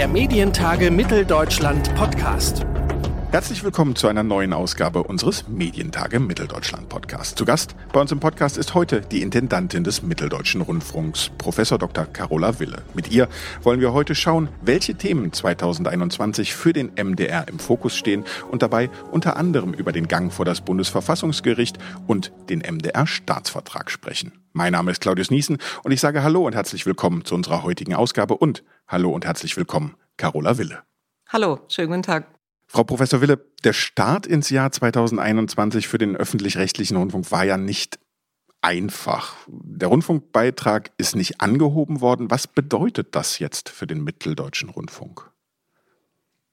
der Medientage Mitteldeutschland Podcast. Herzlich willkommen zu einer neuen Ausgabe unseres Medientage Mitteldeutschland Podcasts. Zu Gast bei uns im Podcast ist heute die Intendantin des Mitteldeutschen Rundfunks, Professor Dr. Carola Wille. Mit ihr wollen wir heute schauen, welche Themen 2021 für den MDR im Fokus stehen und dabei unter anderem über den Gang vor das Bundesverfassungsgericht und den MDR Staatsvertrag sprechen. Mein Name ist Claudius Niesen und ich sage Hallo und herzlich willkommen zu unserer heutigen Ausgabe und Hallo und herzlich willkommen, Carola Wille. Hallo, schönen guten Tag. Frau Professor Wille, der Start ins Jahr 2021 für den öffentlich-rechtlichen Rundfunk war ja nicht einfach. Der Rundfunkbeitrag ist nicht angehoben worden. Was bedeutet das jetzt für den mitteldeutschen Rundfunk?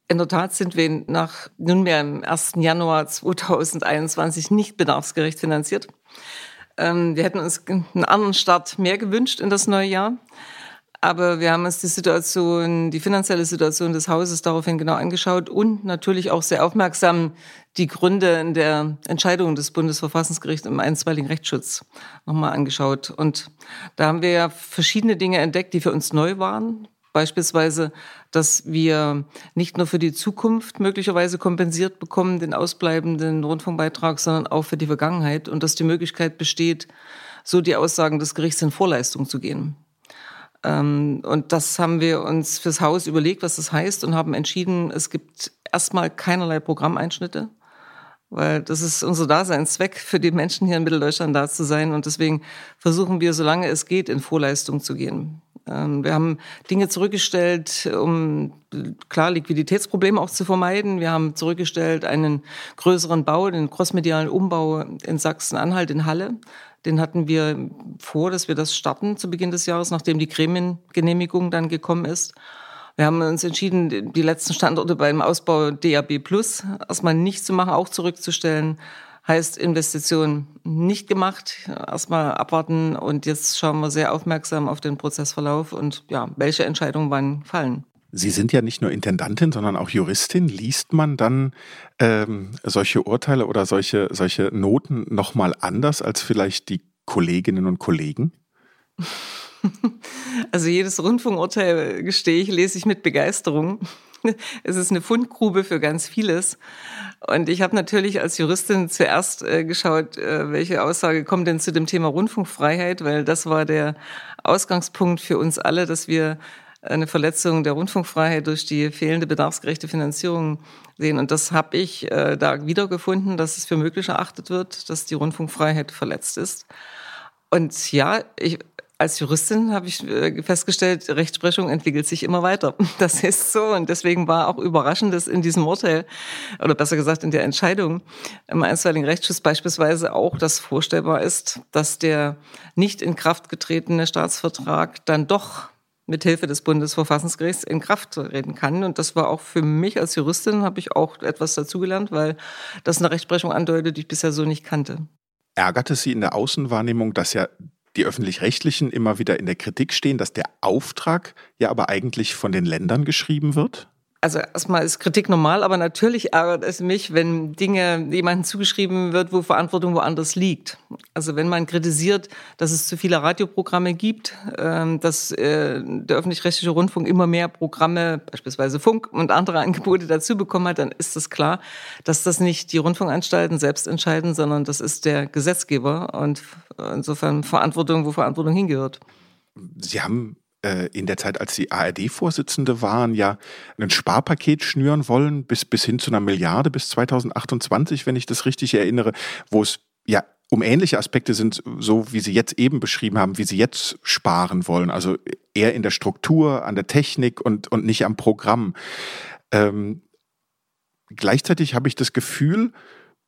In der Tat sind wir nach nunmehr im 1. Januar 2021 nicht bedarfsgerecht finanziert. Ähm, wir hätten uns einen anderen Start mehr gewünscht in das neue Jahr. Aber wir haben uns die Situation, die finanzielle Situation des Hauses daraufhin genau angeschaut und natürlich auch sehr aufmerksam die Gründe in der Entscheidung des Bundesverfassungsgerichts im einstweiligen Rechtsschutz nochmal angeschaut. Und da haben wir ja verschiedene Dinge entdeckt, die für uns neu waren. Beispielsweise, dass wir nicht nur für die Zukunft möglicherweise kompensiert bekommen, den ausbleibenden Rundfunkbeitrag, sondern auch für die Vergangenheit und dass die Möglichkeit besteht, so die Aussagen des Gerichts in Vorleistung zu gehen. Ähm, und das haben wir uns fürs Haus überlegt, was das heißt und haben entschieden, es gibt erstmal keinerlei Programmeinschnitte, weil das ist unser Daseinszweck, für die Menschen hier in Mitteldeutschland da zu sein. Und deswegen versuchen wir, solange es geht, in Vorleistung zu gehen. Ähm, wir haben Dinge zurückgestellt, um klar Liquiditätsprobleme auch zu vermeiden. Wir haben zurückgestellt einen größeren Bau, den crossmedialen Umbau in Sachsen-Anhalt in Halle. Den hatten wir vor, dass wir das starten zu Beginn des Jahres, nachdem die Gremiengenehmigung dann gekommen ist. Wir haben uns entschieden, die letzten Standorte beim Ausbau DAB Plus erstmal nicht zu machen, auch zurückzustellen. Heißt Investition nicht gemacht, erstmal abwarten und jetzt schauen wir sehr aufmerksam auf den Prozessverlauf und ja, welche Entscheidungen wann fallen. Sie sind ja nicht nur Intendantin, sondern auch Juristin. Liest man dann ähm, solche Urteile oder solche, solche Noten nochmal anders als vielleicht die Kolleginnen und Kollegen? Also jedes Rundfunkurteil, gestehe ich, lese ich mit Begeisterung. Es ist eine Fundgrube für ganz vieles. Und ich habe natürlich als Juristin zuerst äh, geschaut, äh, welche Aussage kommt denn zu dem Thema Rundfunkfreiheit, weil das war der Ausgangspunkt für uns alle, dass wir eine Verletzung der Rundfunkfreiheit durch die fehlende bedarfsgerechte Finanzierung sehen. Und das habe ich äh, da wiedergefunden, dass es für möglich erachtet wird, dass die Rundfunkfreiheit verletzt ist. Und ja, ich, als Juristin habe ich äh, festgestellt, Rechtsprechung entwickelt sich immer weiter. Das ist so und deswegen war auch überraschend, dass in diesem Urteil oder besser gesagt in der Entscheidung im einstweiligen Rechtsschutz beispielsweise auch das vorstellbar ist, dass der nicht in Kraft getretene Staatsvertrag dann doch mit Hilfe des Bundesverfassungsgerichts in Kraft treten kann. Und das war auch für mich als Juristin, habe ich auch etwas dazugelernt, weil das eine Rechtsprechung andeutet, die ich bisher so nicht kannte. Ärgert es Sie in der Außenwahrnehmung, dass ja die öffentlich-rechtlichen immer wieder in der Kritik stehen, dass der Auftrag ja aber eigentlich von den Ländern geschrieben wird? Also erstmal ist Kritik normal, aber natürlich ärgert es mich, wenn Dinge jemandem zugeschrieben wird, wo Verantwortung woanders liegt. Also wenn man kritisiert, dass es zu viele Radioprogramme gibt, ähm, dass äh, der öffentlich-rechtliche Rundfunk immer mehr Programme, beispielsweise Funk und andere Angebote dazu bekommen hat, dann ist es klar, dass das nicht die Rundfunkanstalten selbst entscheiden, sondern das ist der Gesetzgeber und insofern Verantwortung, wo Verantwortung hingehört. Sie haben in der Zeit, als Sie ARD-Vorsitzende waren, ja ein Sparpaket schnüren wollen, bis, bis hin zu einer Milliarde bis 2028, wenn ich das richtig erinnere, wo es ja um ähnliche Aspekte sind, so wie Sie jetzt eben beschrieben haben, wie Sie jetzt sparen wollen. Also eher in der Struktur, an der Technik und, und nicht am Programm. Ähm, gleichzeitig habe ich das Gefühl,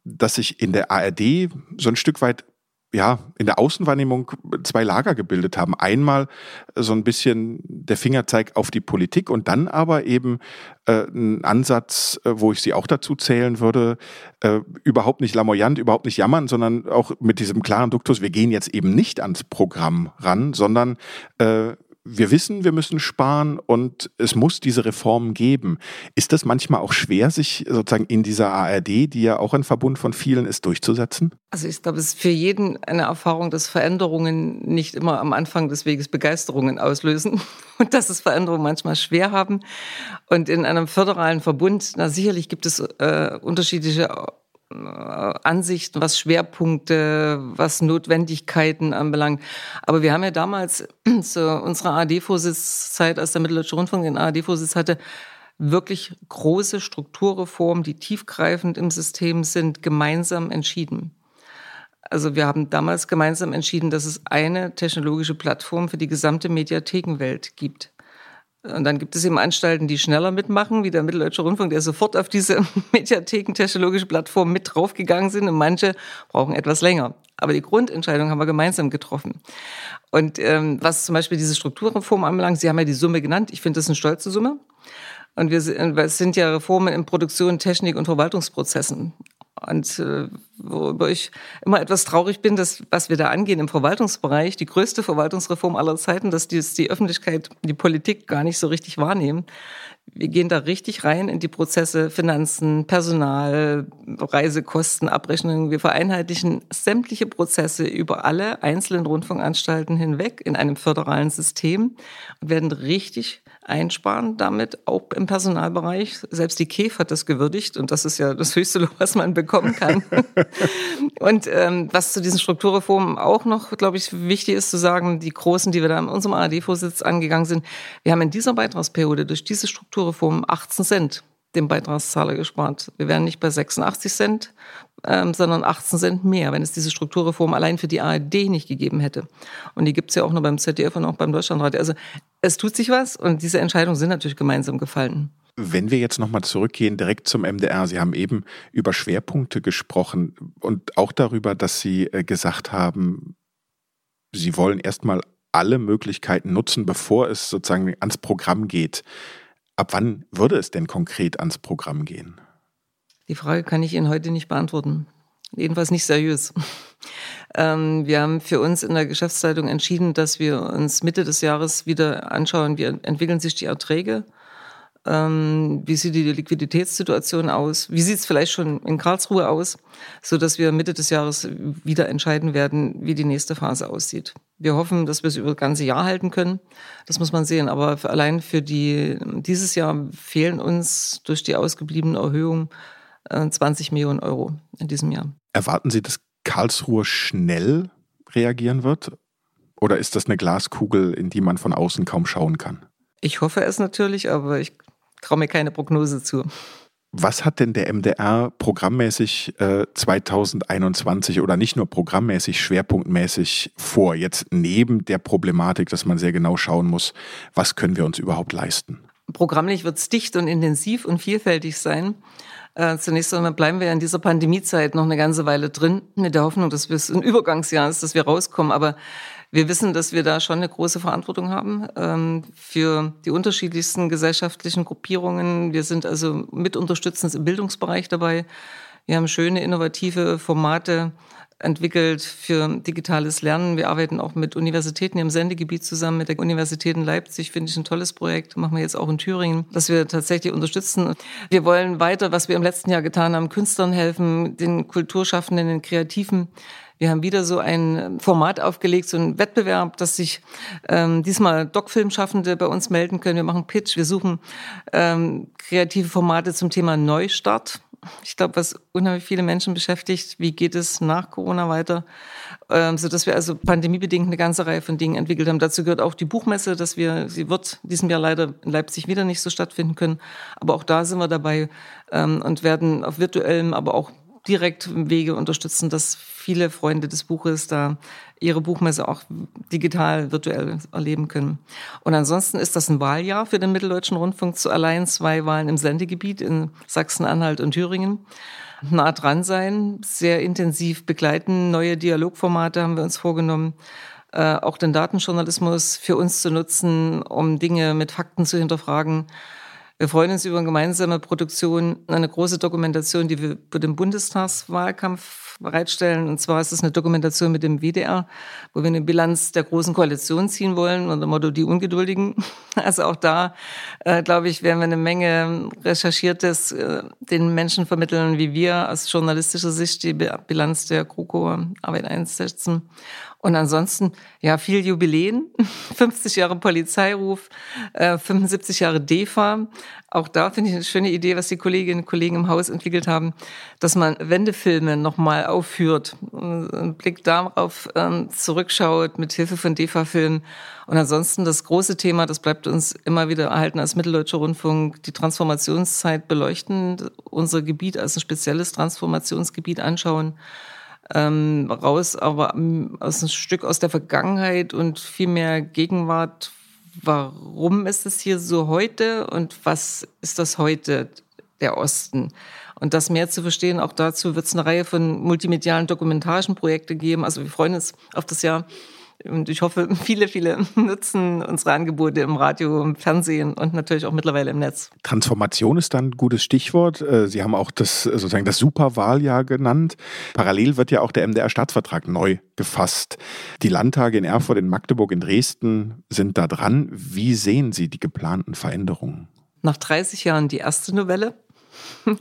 dass sich in der ARD so ein Stück weit ja, in der Außenwahrnehmung zwei Lager gebildet haben. Einmal so ein bisschen der Fingerzeig auf die Politik und dann aber eben äh, ein Ansatz, äh, wo ich sie auch dazu zählen würde, äh, überhaupt nicht lamoyant, überhaupt nicht jammern, sondern auch mit diesem klaren Duktus, wir gehen jetzt eben nicht ans Programm ran, sondern äh, wir wissen, wir müssen sparen und es muss diese Reformen geben. Ist das manchmal auch schwer, sich sozusagen in dieser ARD, die ja auch ein Verbund von vielen ist, durchzusetzen? Also ich glaube, es ist für jeden eine Erfahrung, dass Veränderungen nicht immer am Anfang des Weges Begeisterungen auslösen und dass es Veränderungen manchmal schwer haben. Und in einem föderalen Verbund, na sicherlich gibt es äh, unterschiedliche Ansichten, was Schwerpunkte, was Notwendigkeiten anbelangt. Aber wir haben ja damals zu unserer ARD-Vorsitzzeit, als der Mitteldeutsche Rundfunk den ARD-Vorsitz hatte, wirklich große Strukturreformen, die tiefgreifend im System sind, gemeinsam entschieden. Also wir haben damals gemeinsam entschieden, dass es eine technologische Plattform für die gesamte Mediathekenwelt gibt. Und dann gibt es eben Anstalten, die schneller mitmachen, wie der Mitteldeutsche Rundfunk, der sofort auf diese Mediatheken-technologische Plattform mit draufgegangen sind. Und manche brauchen etwas länger. Aber die Grundentscheidung haben wir gemeinsam getroffen. Und ähm, was zum Beispiel diese Strukturreform anbelangt, Sie haben ja die Summe genannt. Ich finde das eine stolze Summe. Und wir sind, es sind ja Reformen in Produktion, Technik und Verwaltungsprozessen. Und äh, worüber ich immer etwas traurig bin, dass was wir da angehen im Verwaltungsbereich, die größte Verwaltungsreform aller Zeiten, dass die, die Öffentlichkeit, die Politik gar nicht so richtig wahrnehmen. Wir gehen da richtig rein in die Prozesse, Finanzen, Personal, Reisekosten, Abrechnungen. Wir vereinheitlichen sämtliche Prozesse über alle einzelnen Rundfunkanstalten hinweg in einem föderalen System und werden richtig einsparen damit, auch im Personalbereich. Selbst die KEF hat das gewürdigt und das ist ja das höchste Lob, was man bekommen kann. und ähm, was zu diesen Strukturreformen auch noch, glaube ich, wichtig ist zu sagen, die großen, die wir da in unserem ARD-Vorsitz angegangen sind, wir haben in dieser Beitragsperiode durch diese Strukturreformen 18 Cent dem Beitragszahler gespart. Wir wären nicht bei 86 Cent, ähm, sondern 18 Cent mehr, wenn es diese Strukturreform allein für die ARD nicht gegeben hätte. Und die gibt es ja auch nur beim ZDF und auch beim Deutschlandradio. Also es tut sich was und diese Entscheidungen sind natürlich gemeinsam gefallen. Wenn wir jetzt nochmal zurückgehen, direkt zum MDR. Sie haben eben über Schwerpunkte gesprochen und auch darüber, dass Sie äh, gesagt haben, Sie wollen erstmal alle Möglichkeiten nutzen, bevor es sozusagen ans Programm geht. Ab wann würde es denn konkret ans Programm gehen? Die Frage kann ich Ihnen heute nicht beantworten. Jedenfalls nicht seriös. Ähm, wir haben für uns in der Geschäftszeitung entschieden, dass wir uns Mitte des Jahres wieder anschauen, wie entwickeln sich die Erträge, ähm, wie sieht die Liquiditätssituation aus, wie sieht es vielleicht schon in Karlsruhe aus, so dass wir Mitte des Jahres wieder entscheiden werden, wie die nächste Phase aussieht. Wir hoffen, dass wir es über das ganze Jahr halten können. Das muss man sehen. Aber allein für die, dieses Jahr fehlen uns durch die ausgebliebene Erhöhung 20 äh, Millionen Euro in diesem Jahr. Erwarten Sie, dass Karlsruhe schnell reagieren wird? Oder ist das eine Glaskugel, in die man von außen kaum schauen kann? Ich hoffe es natürlich, aber ich traue mir keine Prognose zu. Was hat denn der MDR programmmäßig äh, 2021 oder nicht nur programmmäßig, schwerpunktmäßig vor? Jetzt neben der Problematik, dass man sehr genau schauen muss, was können wir uns überhaupt leisten? Programmlich wird es dicht und intensiv und vielfältig sein. Äh, zunächst einmal bleiben wir in dieser Pandemiezeit noch eine ganze Weile drin, mit der Hoffnung, dass es ein Übergangsjahr ist, dass wir rauskommen. Aber wir wissen, dass wir da schon eine große Verantwortung haben ähm, für die unterschiedlichsten gesellschaftlichen Gruppierungen. Wir sind also mit unterstützend im Bildungsbereich dabei. Wir haben schöne, innovative Formate entwickelt für digitales Lernen. Wir arbeiten auch mit Universitäten im Sendegebiet zusammen, mit der Universität in Leipzig, finde ich ein tolles Projekt. Machen wir jetzt auch in Thüringen, dass wir tatsächlich unterstützen. Wir wollen weiter, was wir im letzten Jahr getan haben, Künstlern helfen, den Kulturschaffenden, den Kreativen. Wir haben wieder so ein Format aufgelegt, so ein Wettbewerb, dass sich ähm, diesmal Doc-Filmschaffende bei uns melden können. Wir machen Pitch, wir suchen ähm, kreative Formate zum Thema Neustart ich glaube, was unheimlich viele Menschen beschäftigt, wie geht es nach Corona weiter, ähm, so dass wir also pandemiebedingt eine ganze Reihe von Dingen entwickelt haben. Dazu gehört auch die Buchmesse, dass wir, sie wird diesem Jahr leider in Leipzig wieder nicht so stattfinden können, aber auch da sind wir dabei ähm, und werden auf virtuellem, aber auch direkt Wege unterstützen, dass viele Freunde des Buches da ihre Buchmesse auch digital, virtuell erleben können. Und ansonsten ist das ein Wahljahr für den Mitteldeutschen Rundfunk zu allein zwei Wahlen im Sendegebiet in Sachsen-Anhalt und Thüringen. Nah dran sein, sehr intensiv begleiten, neue Dialogformate haben wir uns vorgenommen. Äh, auch den Datenjournalismus für uns zu nutzen, um Dinge mit Fakten zu hinterfragen Wir freuen uns über eine gemeinsame Produktion, eine große Dokumentation, die wir für den Bundestagswahlkampf bereitstellen. Und zwar ist es eine Dokumentation mit dem WDR, wo wir eine Bilanz der großen Koalition ziehen wollen, unter dem Motto die Ungeduldigen. Also auch da, äh, glaube ich, werden wir eine Menge Recherchiertes äh, den Menschen vermitteln, wie wir aus journalistischer Sicht die Bilanz der GroKo-Arbeit einsetzen. Und ansonsten, ja, viel Jubiläen, 50 Jahre Polizeiruf, äh, 75 Jahre DEFA. Auch da finde ich eine schöne Idee, was die Kolleginnen und Kollegen im Haus entwickelt haben, dass man Wendefilme nochmal aufführt, einen Blick darauf ähm, zurückschaut mit Hilfe von DEFA-Filmen. Und ansonsten das große Thema, das bleibt uns immer wieder erhalten als Mitteldeutscher Rundfunk, die Transformationszeit beleuchten, unser Gebiet als ein spezielles Transformationsgebiet anschauen ähm, raus, aber ähm, aus ein Stück aus der Vergangenheit und viel mehr Gegenwart. Warum ist es hier so heute und was ist das heute, der Osten? Und das mehr zu verstehen, auch dazu wird es eine Reihe von multimedialen Dokumentagenprojekte geben. Also wir freuen uns auf das Jahr und ich hoffe, viele, viele nutzen unsere Angebote im Radio, im Fernsehen und natürlich auch mittlerweile im Netz. Transformation ist dann ein gutes Stichwort. Äh, Sie haben auch das sozusagen das Superwahljahr genannt. Parallel wird ja auch der MDR-Staatsvertrag neu gefasst. Die Landtage in Erfurt, in Magdeburg, in Dresden sind da dran. Wie sehen Sie die geplanten Veränderungen? Nach 30 Jahren die erste Novelle.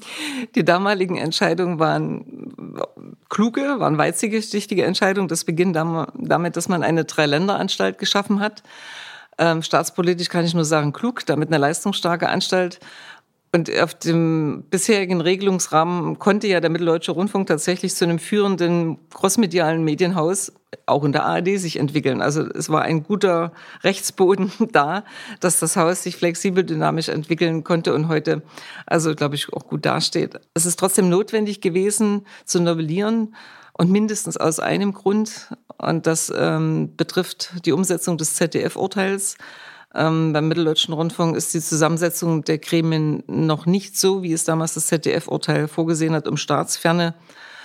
Die damaligen Entscheidungen waren kluge, waren weitsichtige Entscheidungen. Das beginnt damit, dass man eine Dreiländeranstalt geschaffen hat. Ähm, staatspolitisch kann ich nur sagen, klug, damit eine leistungsstarke Anstalt und auf dem bisherigen Regelungsrahmen konnte ja der Mitteldeutsche Rundfunk tatsächlich zu einem führenden crossmedialen Medienhaus auch in der ARD sich entwickeln. Also es war ein guter Rechtsboden da, dass das Haus sich flexibel, dynamisch entwickeln konnte und heute, also glaube ich, auch gut dasteht. Es ist trotzdem notwendig gewesen zu novellieren und mindestens aus einem Grund. Und das ähm, betrifft die Umsetzung des ZDF-Urteils ähm, beim Mitteldeutschen Rundfunk ist die Zusammensetzung der Gremien noch nicht so, wie es damals das ZDF-Urteil vorgesehen hat, um Staatsferne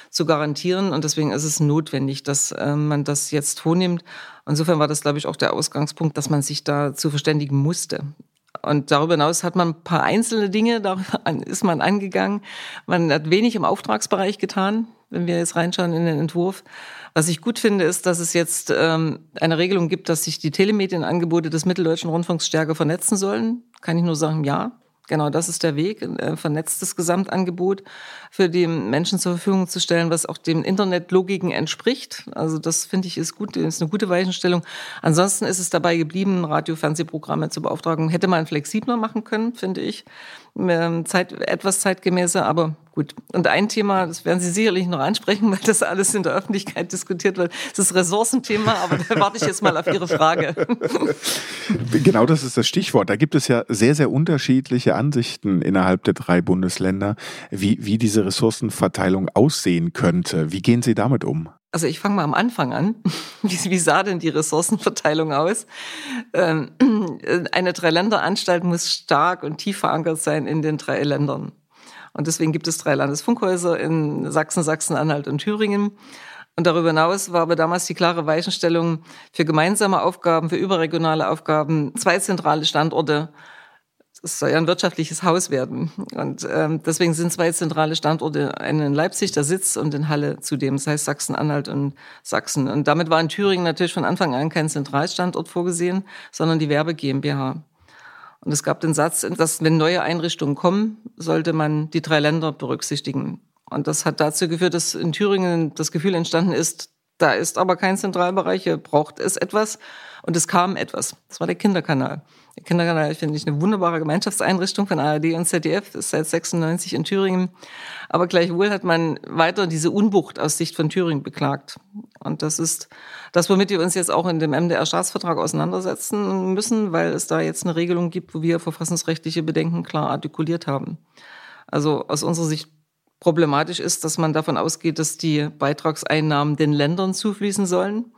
zu garantieren. Und deswegen ist es notwendig, dass äh, man das jetzt vornimmt. Insofern war das, glaube ich, auch der Ausgangspunkt, dass man sich da zu verständigen musste. Und darüber hinaus hat man ein paar einzelne Dinge, da ist man angegangen. Man hat wenig im Auftragsbereich getan, wenn wir jetzt reinschauen in den Entwurf. Was ich gut finde, ist, dass es jetzt ähm, eine Regelung gibt, dass sich die Telemedienangebote des Mitteldeutschen Rundfunks stärker vernetzen sollen. Kann ich nur sagen, ja. Genau, das ist der Weg, ein äh, vernetztes Gesamtangebot für die Menschen zur Verfügung zu stellen, was auch den Internetlogiken entspricht. Also das finde ich ist gut, ist eine gute Weichenstellung. Ansonsten ist es dabei geblieben, Radio-Fernsehprogramme zur Beauftragung hätte man flexibler machen können, finde ich. Ähm, Zeit, etwas zeitgemäßer, aber gut. Und ein Thema, das werden Sie sicherlich noch ansprechen, weil das alles in der Öffentlichkeit diskutiert wird, das ist das Ressourcenthema, aber da warte ich jetzt mal auf Ihre Frage. Genau das ist das Stichwort. Da gibt es ja sehr, sehr unterschiedliche Ansichten innerhalb der drei Bundesländer, wie, wie diese Ressourcenverteilung aussehen könnte. Wie gehen Sie damit um? Also ich fange mal am Anfang an. Wie, wie, sah denn die Ressourcenverteilung aus? Ähm, eine Dreiländeranstalt muss stark und tief verankert sein in den drei Ländern. Und deswegen gibt es drei Landesfunkhäuser in Sachsen, Sachsen-Anhalt und Thüringen. Und darüber hinaus war aber damals die klare Weichenstellung für gemeinsame Aufgaben, für überregionale Aufgaben, zwei zentrale Standorte es soll ja ein wirtschaftliches Haus werden. Und ähm, deswegen sind zwei zentrale Standorte, einen in Leipzig, der Sitz, und in Halle zudem, das heißt Sachsen-Anhalt und Sachsen. Und damit war in Thüringen natürlich von Anfang an kein Zentralstandort vorgesehen, sondern die Werbe GmbH. Und es gab den Satz, dass wenn neue Einrichtungen kommen, sollte man die drei Länder berücksichtigen. Und das hat dazu geführt, dass in Thüringen das Gefühl entstanden ist, da ist aber kein Zentralbereich, hier braucht es etwas. Und es kam etwas. Das war der Kinderkanal. Der Kinderkanal finde ich eine wunderbare Gemeinschaftseinrichtung von ARD und ZDF, ist seit 96 in Thüringen. Aber gleichwohl hat man weiter diese Unbucht aus Sicht von Thüringen beklagt. Und das ist das, womit wir uns jetzt auch in dem MDR-Staatsvertrag auseinandersetzen müssen, weil es da jetzt eine Regelung gibt, wo wir verfassungsrechtliche Bedenken klar artikuliert haben. Also aus unserer Sicht problematisch ist, dass man davon ausgeht, dass die Beitragseinnahmen den Ländern zufließen sollen.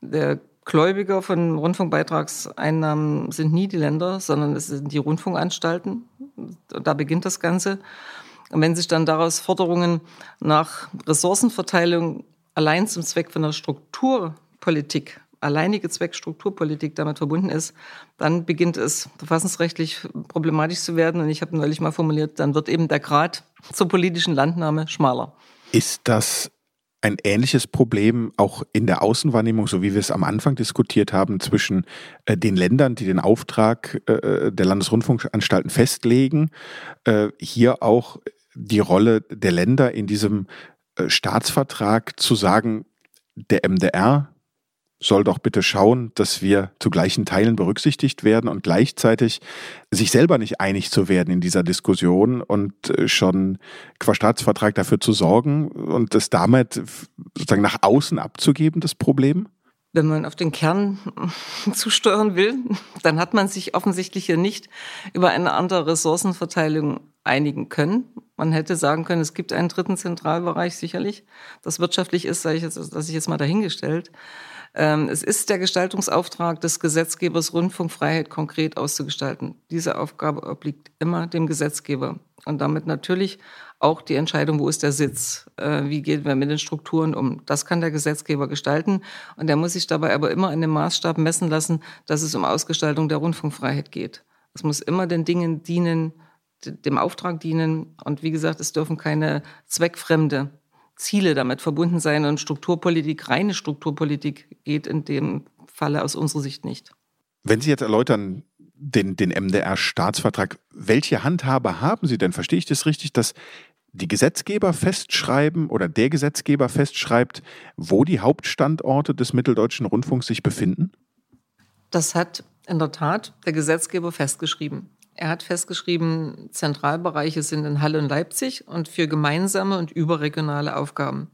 Der Gläubiger von Rundfunkbeitragseinnahmen sind nie die Länder, sondern es sind die Rundfunkanstalten. Da beginnt das Ganze. Und wenn sich dann daraus Forderungen nach Ressourcenverteilung allein zum Zweck von der Strukturpolitik alleinige Zweck Strukturpolitik damit verbunden ist, dann beginnt es verfassungsrechtlich problematisch zu werden. Und ich habe neulich mal formuliert, dann wird eben der Grad zur politischen Landnahme schmaler. Ist das ein ähnliches Problem auch in der Außenwahrnehmung, so wie wir es am Anfang diskutiert haben, zwischen äh, den Ländern, die den Auftrag äh, der Landesrundfunkanstalten festlegen, äh, hier auch die Rolle der Länder in diesem äh, Staatsvertrag zu sagen, der MDR soll doch bitte schauen, dass wir zu gleichen Teilen berücksichtigt werden und gleichzeitig sich selber nicht einig zu werden in dieser Diskussion und äh, schon qua Staatsvertrag dafür zu sorgen und es damit sozusagen nach außen abzugeben, das Problem? Wenn man auf den Kern zusteuern will, dann hat man sich offensichtlich hier nicht über eine andere Ressourcenverteilung einigen können. Man hätte sagen können, es gibt einen dritten Zentralbereich sicherlich. Das wirtschaftlich ist, sage ich jetzt, das ich jetzt mal dahingestellt. Ähm, es ist der Gestaltungsauftrag des Gesetzgebers, Rundfunkfreiheit konkret auszugestalten. Diese Aufgabe obliegt immer dem Gesetzgeber und damit natürlich auch die Entscheidung, wo ist der Sitz, äh, wie gehen wir mit den Strukturen um. Das kann der Gesetzgeber gestalten und der muss sich dabei aber immer in dem Maßstab messen lassen, dass es um Ausgestaltung der Rundfunkfreiheit geht. Es muss immer den Dingen dienen, dem Auftrag dienen und wie gesagt, es dürfen keine zweckfremde Ziele damit verbunden sein und Strukturpolitik, reine Strukturpolitik geht in dem Falle aus unserer Sicht nicht. Wenn Sie jetzt erläutern, den, den MDR-Staatsvertrag, welche Handhabe haben Sie denn? Verstehe ich das richtig, dass die Gesetzgeber festschreiben oder der Gesetzgeber festschreibt, wo die Hauptstandorte des Mitteldeutschen Rundfunks sich befinden? Das hat in der Tat der Gesetzgeber festgeschrieben. Er hat festgeschrieben, Zentralbereiche sind in Halle und Leipzig und für gemeinsame und überregionale Aufgaben.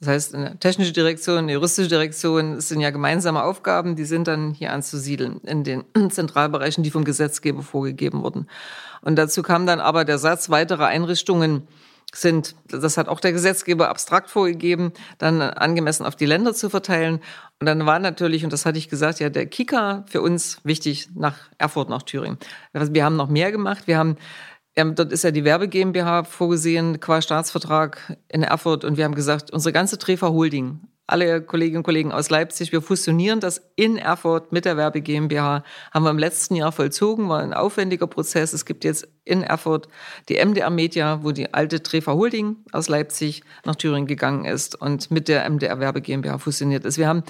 Das heißt, eine technische Direktion, eine juristische Direktion, es sind ja gemeinsame Aufgaben, die sind dann hier anzusiedeln in den Zentralbereichen, die vom Gesetzgeber vorgegeben wurden. Und dazu kam dann aber der Satz, weitere Einrichtungen sind, das hat auch der Gesetzgeber abstrakt vorgegeben, dann angemessen auf die Länder zu verteilen. Und dann war natürlich, und das hatte ich gesagt, ja, der Kicker für uns wichtig nach Erfurt, nach Thüringen. Wir haben noch mehr gemacht. Wir haben dort ist ja die Werbe GmbH vorgesehen, qua Staatsvertrag in Erfurt. Und wir haben gesagt, unsere ganze Trefa Holding, alle Kolleginnen und Kollegen aus Leipzig, wir fusionieren das in Erfurt mit der Werbe GmbH, haben wir im letzten Jahr vollzogen, war ein aufwendiger Prozess. Es gibt jetzt in Erfurt die MDR Media, wo die alte Trefa Holding aus Leipzig nach Thüringen gegangen ist und mit der MDR Werbe GmbH fusioniert ist. Wir haben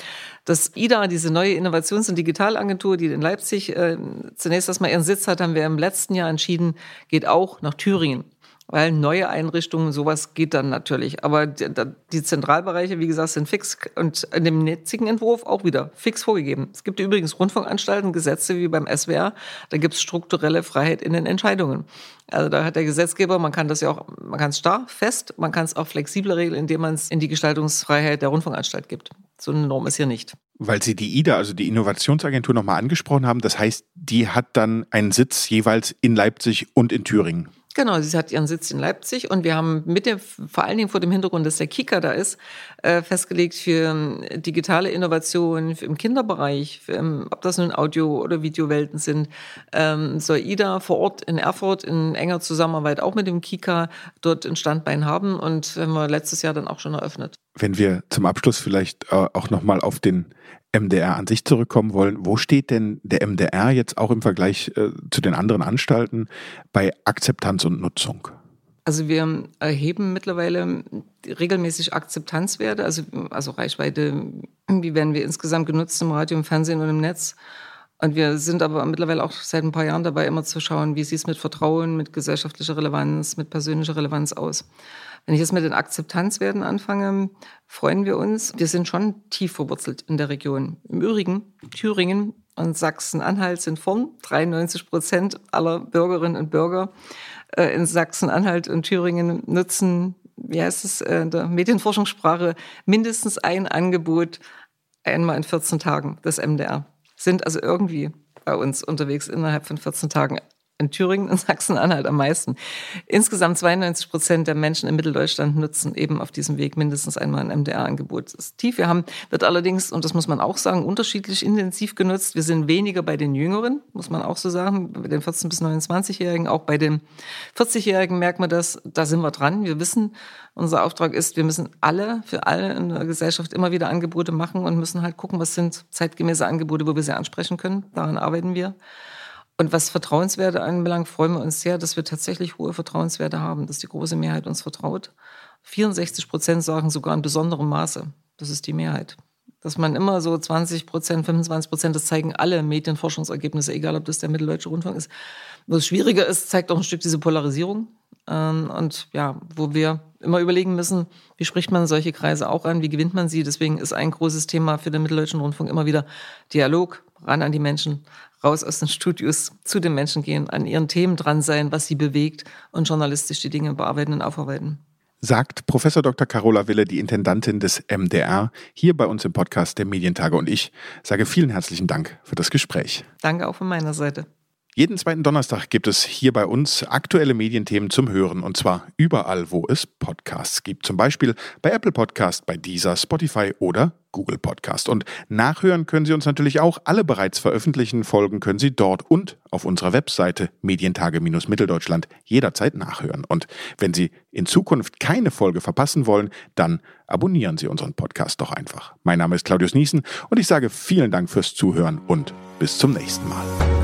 das IDA, diese neue Innovations- und Digitalagentur, die in Leipzig äh, zunächst erstmal ihren Sitz hat, haben wir im letzten Jahr entschieden, geht auch nach Thüringen weil neue Einrichtungen, sowas geht dann natürlich. Aber die, die, Zentralbereiche, wie gesagt, sind fix und in dem jetzigen Entwurf auch wieder fix vorgegeben. Es gibt übrigens Rundfunkanstalten, Gesetze wie beim SWR, da gibt es strukturelle Freiheit in den Entscheidungen. Also da hat der Gesetzgeber, man kann das ja auch, man kann es starr, fest, man kann es auch flexibler regeln, indem man es in die Gestaltungsfreiheit der Rundfunkanstalt gibt. So eine Norm ist hier nicht. Weil Sie die IDA, also die Innovationsagentur, nochmal angesprochen haben, das heißt, die hat dann einen Sitz jeweils in Leipzig und in Thüringen. Genau, sie hat ihren Sitz in Leipzig und wir haben mit dem, vor allen Dingen vor dem Hintergrund, dass der Kika da ist, äh, festgelegt für ähm, digitale Innovationen im Kinderbereich, für, ähm, ob das nun Audio- oder Videowelten sind, ähm, soll IDA vor Ort in Erfurt in enger Zusammenarbeit auch mit dem Kika dort ein Standbein haben und haben wir letztes Jahr dann auch schon eröffnet. Wenn wir zum Abschluss vielleicht äh, auch nochmal auf den MDR an sich zurückkommen wollen, wo steht denn der MDR jetzt auch im Vergleich äh, zu den anderen Anstalten bei Akzeptanz und Nutzung? Also wir erheben mittlerweile regelmäßig Akzeptanzwerte, also, also Reichweite, wie werden wir insgesamt genutzt im Radio, im Fernsehen und im Netz. Und wir sind aber mittlerweile auch seit ein paar Jahren dabei, immer zu schauen, wie sieht es mit Vertrauen, mit gesellschaftlicher Relevanz, mit persönlicher Relevanz aus. Wenn ich jetzt mit den Akzeptanzwerten anfange, freuen wir uns. Wir sind schon tief verwurzelt in der Region. Im Übrigen, Thüringen und Sachsen-Anhalt sind vorn. 93 Prozent aller Bürgerinnen und Bürger äh, in Sachsen-Anhalt und Thüringen nutzen, wie heißt es äh, in der Medienforschungssprache, mindestens ein Angebot einmal in 14 Tagen des MDR. Sind also irgendwie bei uns unterwegs innerhalb von 14 Tagen in Thüringen und Sachsen-Anhalt am meisten. Insgesamt 92 Prozent der Menschen in Mitteldeutschland nutzen eben auf diesem Weg mindestens einmal ein MDR-Angebot. Das ist tief. Wir haben, wird allerdings, und das muss man auch sagen, unterschiedlich intensiv genutzt. Wir sind weniger bei den Jüngeren, muss man auch so sagen, bei den 14- bis 29-Jährigen. Auch bei den 40-Jährigen merkt man das, da sind wir dran. Wir wissen, unser Auftrag ist, wir müssen alle, für alle in der Gesellschaft immer wieder Angebote machen und müssen halt gucken, was sind zeitgemäße Angebote, wo wir sie ansprechen können. Daran arbeiten wir. Und was Vertrauenswerte anbelangt, freuen wir uns sehr, dass wir tatsächlich hohe Vertrauenswerte haben, dass die große Mehrheit uns vertraut. 64 Prozent sagen sogar in besonderem Maße. Das ist die Mehrheit. Dass man immer so 20 Prozent, 25 Prozent, das zeigen alle Medienforschungsergebnisse, egal ob das der Mitteldeutsche Rundfunk ist. Was schwieriger ist, zeigt auch ein Stück diese Polarisierung. Ähm, und ja, wo wir immer überlegen müssen, wie spricht man solche Kreise auch an, wie gewinnt man sie. Deswegen ist ein großes Thema für den Mitteldeutschen Rundfunk immer wieder Dialog, ran an die Menschen, raus aus den Studios, zu den Menschen gehen, an ihren Themen dran sein, was sie bewegt und journalistisch die Dinge bearbeiten und aufarbeiten. Sagt Professor Dr. Carola Wille, die Intendantin des MDR, hier bei uns im Podcast der Medientage. Und ich sage vielen herzlichen Dank für das Gespräch. Danke auch von meiner Seite. Jeden zweiten Donnerstag gibt es hier bei uns aktuelle Medienthemen zum Hören und zwar überall, wo es Podcasts gibt. Zum Beispiel bei Apple Podcast, bei Deezer, Spotify oder Google Podcast. Und nachhören können Sie uns natürlich auch. Alle bereits veröffentlichten Folgen können Sie dort und auf unserer Webseite Medientage-Mitteldeutschland jederzeit nachhören. Und wenn Sie in Zukunft keine Folge verpassen wollen, dann abonnieren Sie unseren Podcast doch einfach. Mein Name ist Claudius Niesen und ich sage vielen Dank fürs Zuhören und bis zum nächsten Mal.